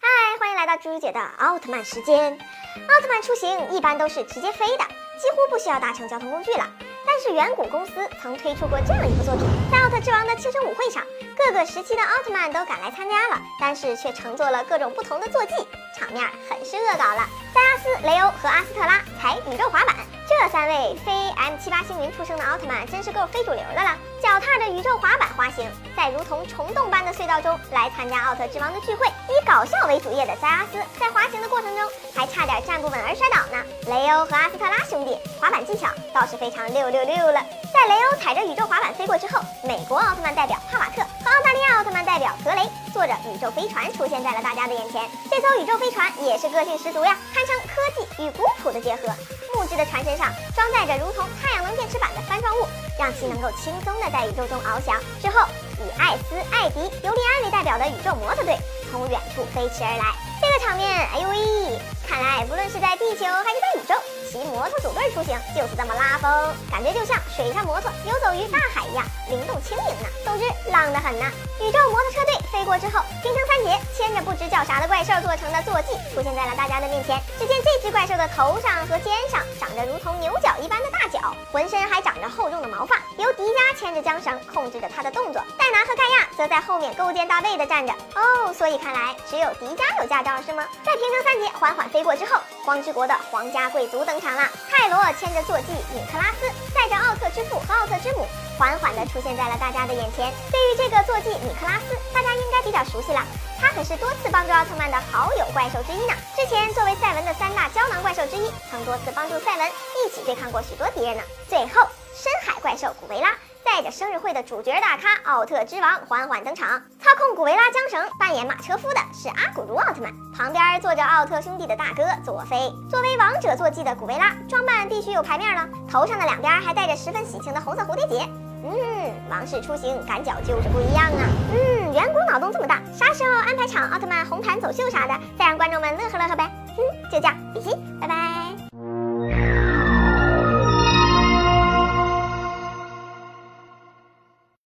嗨，欢迎来到猪猪姐的奥特曼时间。奥特曼出行一般都是直接飞的，几乎不需要搭乘交通工具了。但是远古公司曾推出过这样一部作品，在奥特之王的庆生舞会上，各个时期的奥特曼都赶来参加了，但是却乘坐了各种不同的坐骑，场面很是恶搞了。塞拉斯、雷欧和阿斯特拉踩宇宙滑板，三位非 M 七八星云出生的奥特曼真是够非主流的了。脚踏着宇宙滑板滑行，在如同虫洞般的隧道中来参加奥特之王的聚会。以搞笑为主业的塞拉斯在滑行的过程中还差点站不稳而摔倒呢。雷欧和阿斯特拉兄弟滑板技巧倒是非常六六六了。在雷欧踩着宇宙滑板飞过之后，美国奥特曼代表帕瓦特和澳大利亚奥特曼代表格雷坐着宇宙飞船出现在了大家的眼前。这艘宇宙飞船也是个性十足呀，堪称科技与古朴的结合。木质的船身上装载着如同太阳能电池板的帆状物，让其能够轻松的在宇宙中翱翔。之后，以艾斯、艾迪、尤利安为代表的宇宙摩托队从远处飞驰而来。这个场面，哎呦喂！看来不论是在地球还是在宇宙，骑摩托组队出行就是这么拉风，感觉就像水上摩托游走于大海一样灵动轻盈呢。总之，浪得很呢。宇宙摩托车队过之后，平成三杰牵着不知叫啥的怪兽做成的坐骑出现在了大家的面前。只见这只怪兽的头上和肩上长着如同牛角一般的大角，浑身还长着厚重的毛发，由迪迦牵着缰绳控制着它的动作。戴拿和盖亚则在后面勾肩搭背的站着。哦，所以看来只有迪迦有驾照是吗？在平成三杰缓缓飞过之后，光之国的皇家贵族登场了。泰罗牵着坐骑米克拉斯，带着奥特之父和奥特之母，缓缓地出现在了大家的眼前。对于这个坐骑米克拉斯，熟悉了，他可是多次帮助奥特曼的好友怪兽之一呢。之前作为赛文的三大胶囊怪兽之一，曾多次帮助赛文一起对抗过许多敌人呢。最后，深海怪兽古维拉。带着生日会的主角大咖奥特之王缓缓登场，操控古维拉缰绳、扮演马车夫的是阿古茹奥特曼，旁边坐着奥特兄弟的大哥佐菲。作为王者坐骑的古维拉，装扮必须有排面了，头上的两边还带着十分喜庆的红色蝴蝶结。嗯王室出行赶脚就是不一样啊。嗯员工脑洞这么大啥时候安排场奥特曼红毯走秀啥的再让观众们乐呵乐呵呗。嗯就这样比心拜拜。